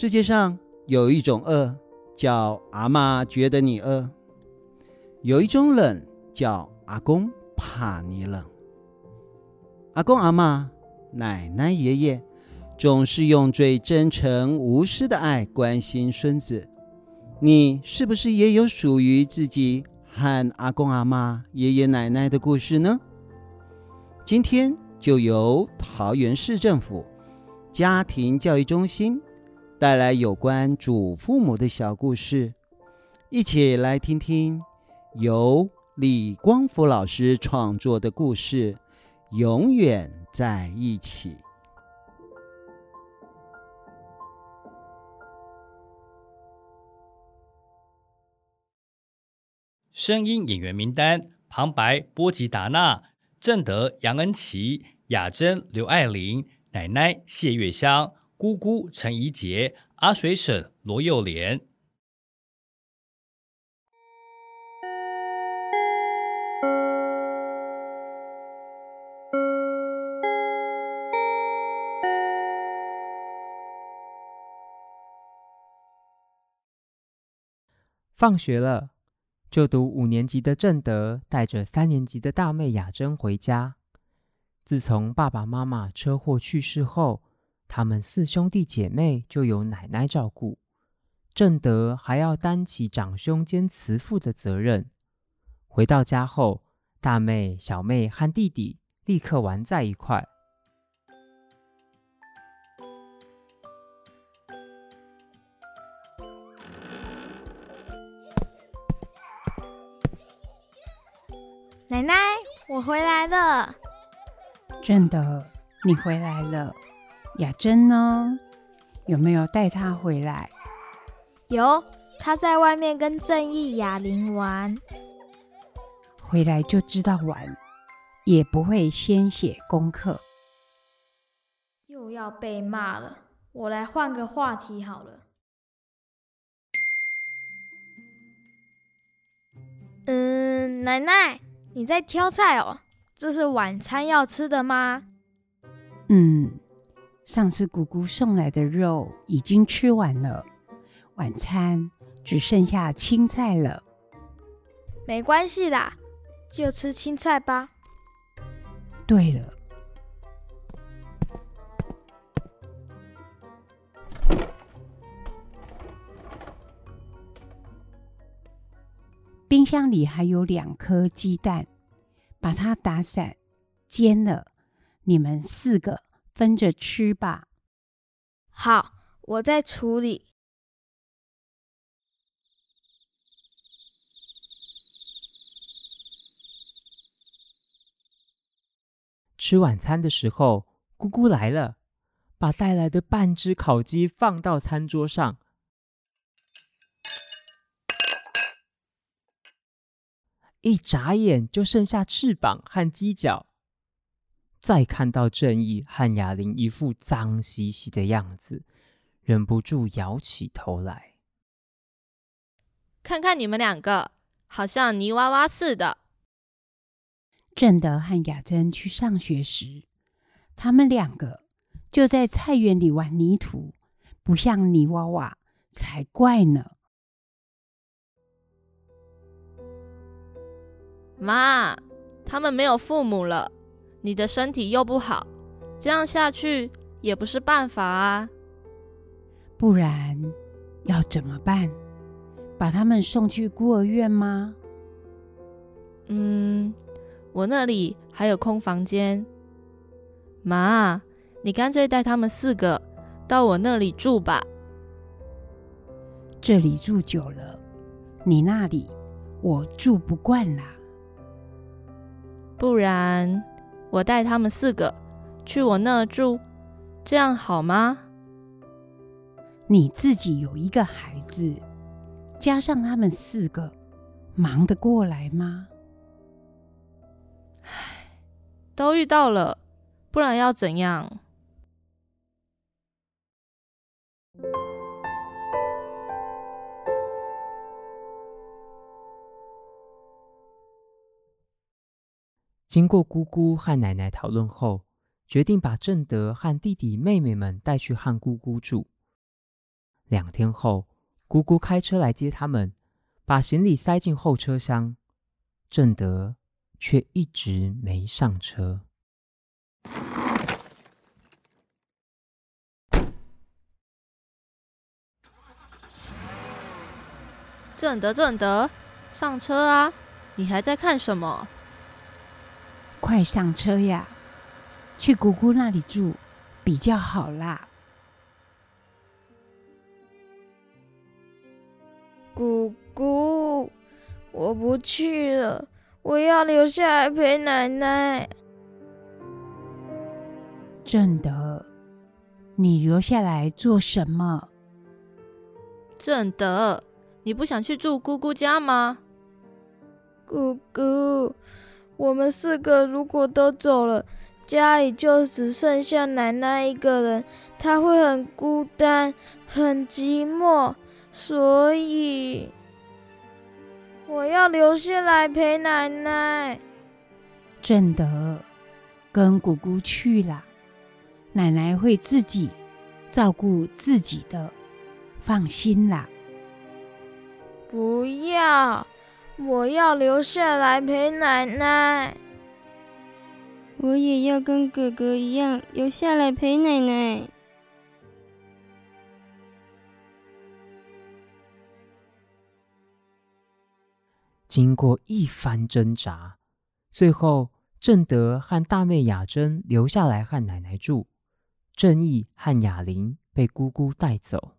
世界上有一种饿，叫阿嬷觉得你饿；有一种冷，叫阿公怕你冷。阿公、阿嬷、奶奶、爷爷，总是用最真诚无私的爱关心孙子。你是不是也有属于自己和阿公、阿嬷、爷爷奶奶的故事呢？今天就由桃园市政府家庭教育中心带来有关祖父母的小故事，一起来听听由李光福老师创作的故事《永远在一起》。声音演员名单：旁白波吉达娜、正德杨恩琪、雅珍刘爱玲、奶奶谢月香、姑姑陈怡洁、阿水婶罗幼莲。放学了。就读五年级的正德带着三年级的大妹雅珍回家。自从爸爸妈妈车祸去世后，他们四兄弟姐妹就由奶奶照顾。正德还要担起长兄兼慈父的责任。回到家后，大妹、小妹和弟弟立刻玩在一块。奶奶，我回来了。正德，你回来了。雅珍呢？有没有带她回来？有，她在外面跟正义、哑铃玩。回来就知道玩，也不会先写功课。又要被骂了。我来换个话题好了。嗯，奶奶。你在挑菜哦？这是晚餐要吃的吗？嗯，上次姑姑送来的肉已经吃完了，晚餐只剩下青菜了。没关系啦，就吃青菜吧。对了，冰箱里还有两颗鸡蛋。把它打散，煎了，你们四个分着吃吧。好，我在处理。吃晚餐的时候，姑姑来了，把带来的半只烤鸡放到餐桌上。一眨眼就剩下翅膀和鸡脚，再看到正义和雅玲一副脏兮兮的样子，忍不住摇起头来。看看你们两个，好像泥娃娃似的。正德和雅珍去上学时，他们两个就在菜园里玩泥土，不像泥娃娃才怪呢。妈，他们没有父母了，你的身体又不好，这样下去也不是办法啊。不然要怎么办？把他们送去孤儿院吗？嗯，我那里还有空房间。妈，你干脆带他们四个到我那里住吧。这里住久了，你那里我住不惯啦。不然，我带他们四个去我那儿住，这样好吗？你自己有一个孩子，加上他们四个，忙得过来吗？唉，都遇到了，不然要怎样？经过姑姑和奶奶讨论后，决定把正德和弟弟妹妹们带去和姑姑住。两天后，姑姑开车来接他们，把行李塞进后车厢。正德却一直没上车。正德，正德，上车啊！你还在看什么？快上车呀！去姑姑那里住比较好啦。姑姑，我不去了，我要留下来陪奶奶。正德，你留下来做什么？正德。你不想去住姑姑家吗？姑姑，我们四个如果都走了，家里就只剩下奶奶一个人，她会很孤单、很寂寞，所以我要留下来陪奶奶。正德，跟姑姑去了，奶奶会自己照顾自己的，放心啦。不要！我要留下来陪奶奶。我也要跟哥哥一样留下来陪奶奶。经过一番挣扎，最后正德和大妹雅珍留下来和奶奶住，正义和雅玲被姑姑带走。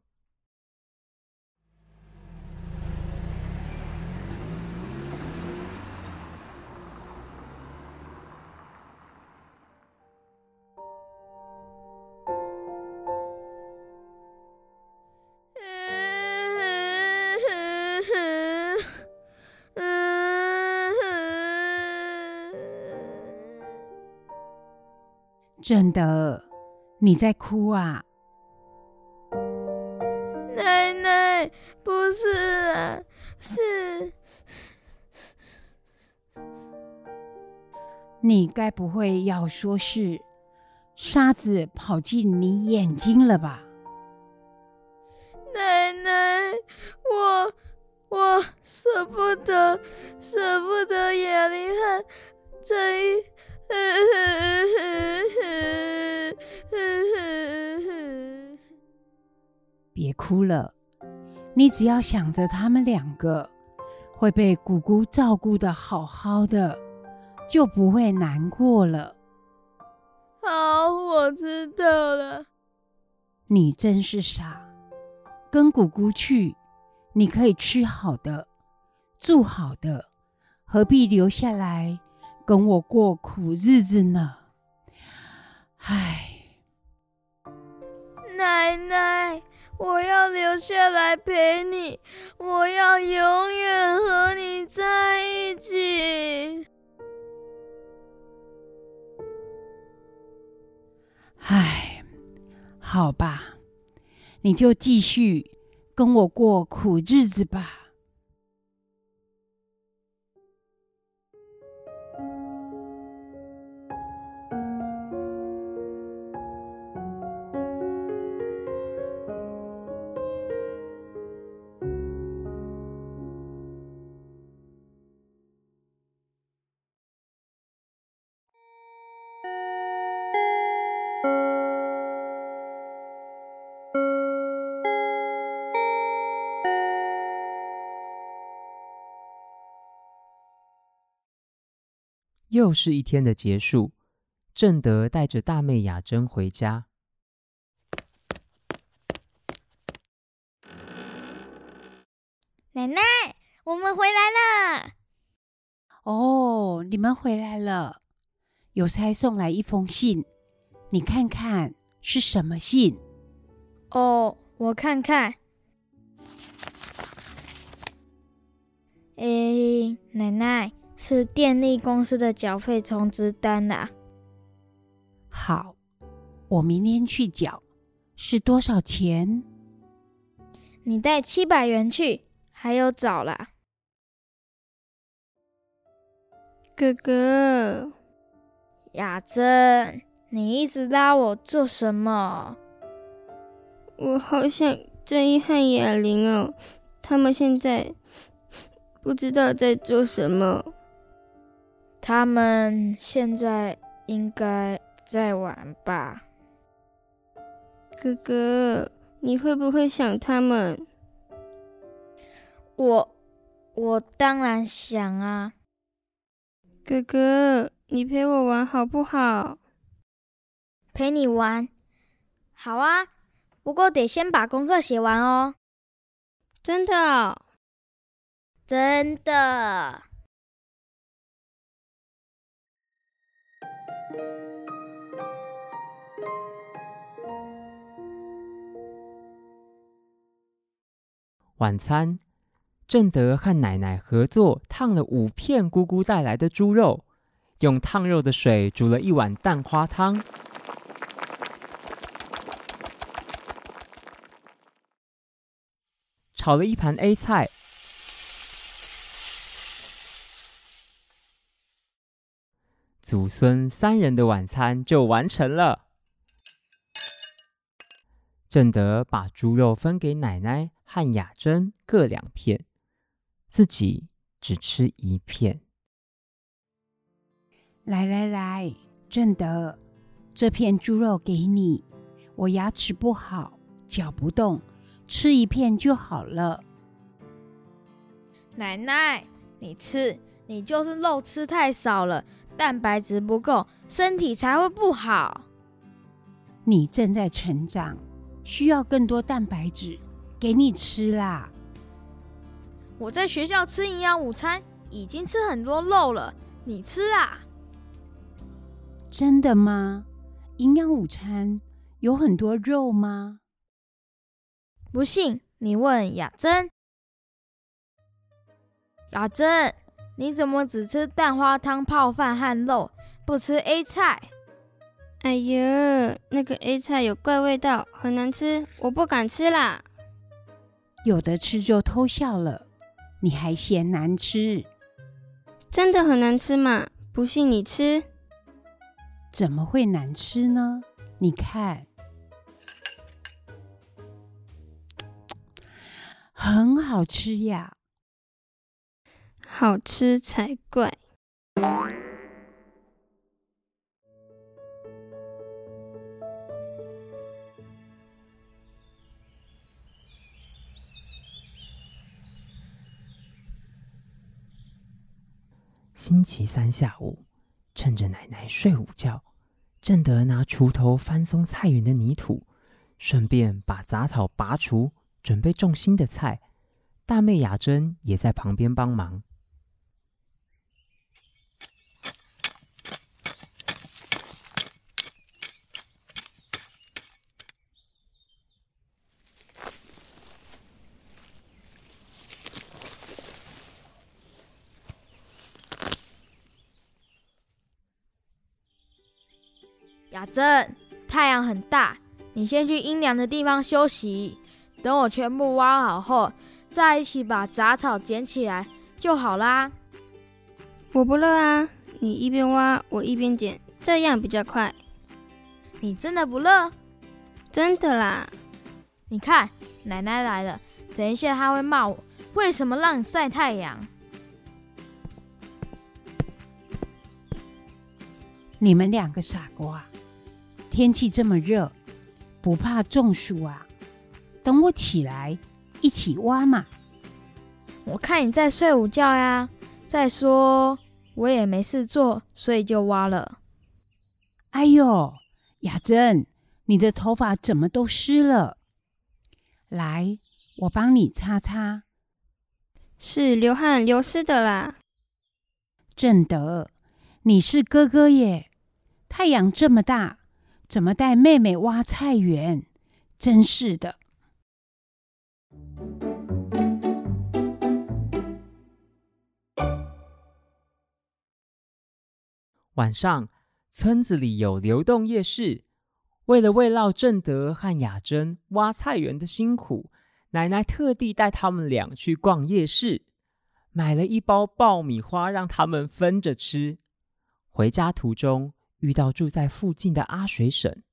真的，你在哭啊？奶奶，不是啊，是……你该不会要说是沙子跑进你眼睛了吧？奶奶，我我舍不得，舍不得雅玲和正义。别哭了，你只要想着他们两个会被姑姑照顾的好好的，就不会难过了。好，我知道了。你真是傻，跟姑姑去，你可以吃好的，住好的，何必留下来？跟我过苦日子呢？唉，奶奶，我要留下来陪你，我要永远和你在一起。唉，好吧，你就继续跟我过苦日子吧。又是一天的结束，正德带着大妹雅珍回家。奶奶，我们回来了。哦，你们回来了。邮差送来一封信，你看看是什么信？哦，我看看。哎，奶奶。是电力公司的缴费通知单啦。好，我明天去缴。是多少钱？你带七百元去，还有找啦。哥哥，雅珍，你一直拉我做什么？我好想正一和雅玲哦，他们现在不知道在做什么。他们现在应该在玩吧？哥哥，你会不会想他们？我，我当然想啊。哥哥，你陪我玩好不好？陪你玩，好啊。不过得先把功课写完哦。真的哦？真的。晚餐，正德和奶奶合作烫了五片姑姑带来的猪肉，用烫肉的水煮了一碗蛋花汤，炒了一盘 A 菜，祖孙三人的晚餐就完成了。正德把猪肉分给奶奶。和雅珍各两片，自己只吃一片。来来来，正德，这片猪肉给你。我牙齿不好，嚼不动，吃一片就好了。奶奶，你吃，你就是肉吃太少了，蛋白质不够，身体才会不好。你正在成长，需要更多蛋白质。给你吃啦！我在学校吃营养午餐，已经吃很多肉了。你吃啊？真的吗？营养午餐有很多肉吗？不信你问雅珍。雅珍，你怎么只吃蛋花汤泡饭和肉，不吃 A 菜？哎呀，那个 A 菜有怪味道，很难吃，我不敢吃啦。有的吃就偷笑了，你还嫌难吃？真的很难吃吗？不信你吃。怎么会难吃呢？你看，很好吃呀，好吃才怪。星期三下午，趁着奶奶睡午觉，正德拿锄头翻松菜园的泥土，顺便把杂草拔除，准备种新的菜。大妹雅珍也在旁边帮忙。雅珍，太阳很大，你先去阴凉的地方休息。等我全部挖好后，再一起把杂草捡起来就好啦。我不热啊，你一边挖，我一边捡，这样比较快。你真的不热？真的啦。你看，奶奶来了，等一下她会骂我，为什么让你晒太阳？你们两个傻瓜！天气这么热，不怕中暑啊？等我起来一起挖嘛。我看你在睡午觉呀。再说我也没事做，所以就挖了。哎呦，雅珍，你的头发怎么都湿了？来，我帮你擦擦。是流汗流湿的啦。正德，你是哥哥耶，太阳这么大。怎么带妹妹挖菜园？真是的！晚上，村子里有流动夜市。为了慰劳正德和雅珍挖菜园的辛苦，奶奶特地带他们俩去逛夜市，买了一包爆米花让他们分着吃。回家途中，遇到住在附近的阿水婶。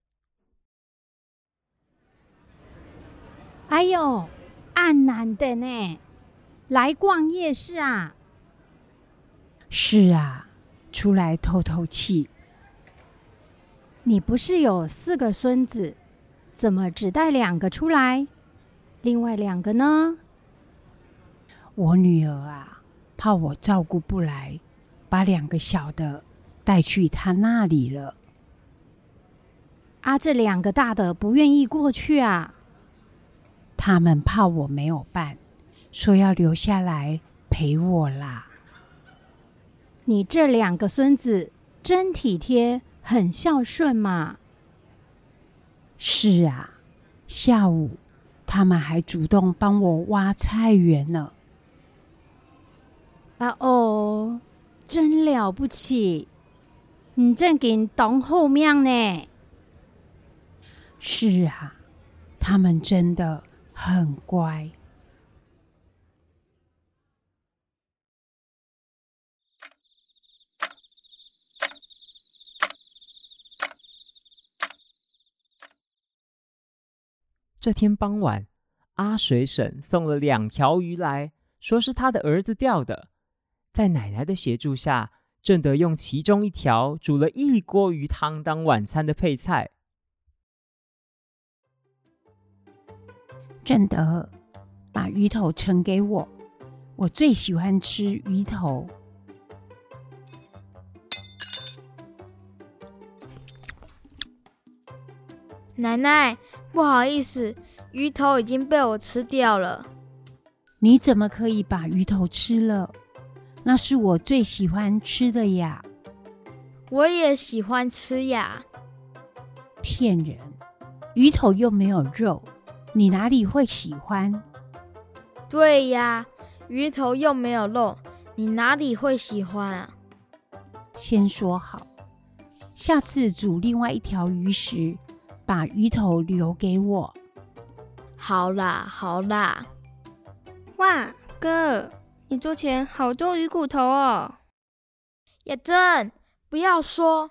哎呦，暗难的呢，来逛夜市啊？是啊，出来透透气。你不是有四个孙子，怎么只带两个出来？另外两个呢？我女儿啊，怕我照顾不来，把两个小的带去他那里了。啊，这两个大的不愿意过去啊。他们怕我没有伴，说要留下来陪我啦。你这两个孙子真体贴，很孝顺嘛。是啊，下午他们还主动帮我挖菜园呢。啊哦，真了不起！你正给当后面呢。是啊，他们真的。很乖。这天傍晚，阿水婶送了两条鱼来，说是他的儿子钓的。在奶奶的协助下，正德用其中一条煮了一锅鱼汤当晚餐的配菜。正德，把鱼头盛给我，我最喜欢吃鱼头。奶奶，不好意思，鱼头已经被我吃掉了。你怎么可以把鱼头吃了？那是我最喜欢吃的呀。我也喜欢吃呀。骗人，鱼头又没有肉。你哪里会喜欢？对呀，鱼头又没有肉，你哪里会喜欢啊？先说好，下次煮另外一条鱼时，把鱼头留给我。好啦，好啦。哇，哥，你桌前好多鱼骨头哦！雅珍，不要说。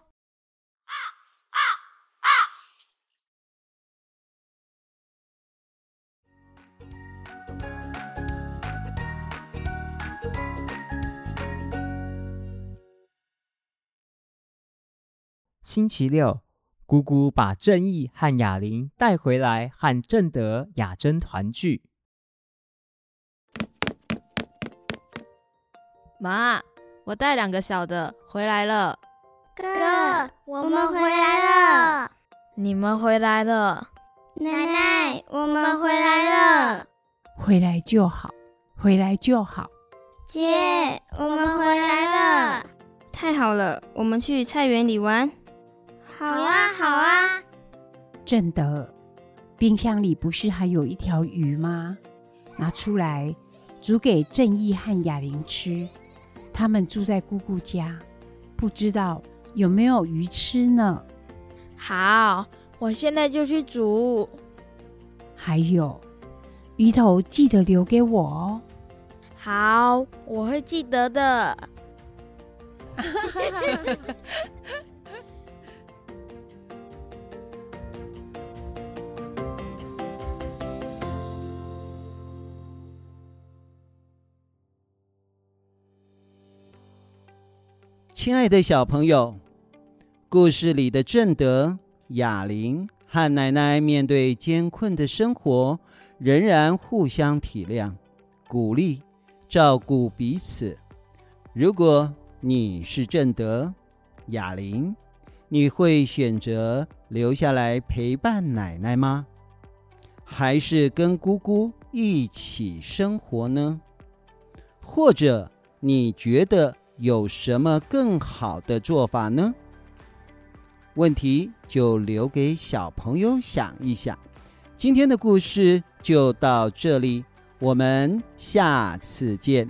星期六，姑姑把正义和雅玲带回来，和正德、雅珍团聚。妈，我带两个小的回来了。哥，我们回来了。你们回来了。奶奶，我们回来了。回来就好，回来就好。姐，我们回来了。太好了，我们去菜园里玩。好啊，好啊。正德，冰箱里不是还有一条鱼吗？拿出来煮给正义和雅玲吃。他们住在姑姑家，不知道有没有鱼吃呢。好，我现在就去煮。还有，鱼头记得留给我哦。好，我会记得的。亲爱的小朋友，故事里的正德、雅玲和奶奶面对艰困的生活，仍然互相体谅、鼓励、照顾彼此。如果你是正德、雅玲，你会选择留下来陪伴奶奶吗？还是跟姑姑一起生活呢？或者你觉得？有什么更好的做法呢？问题就留给小朋友想一想。今天的故事就到这里，我们下次见。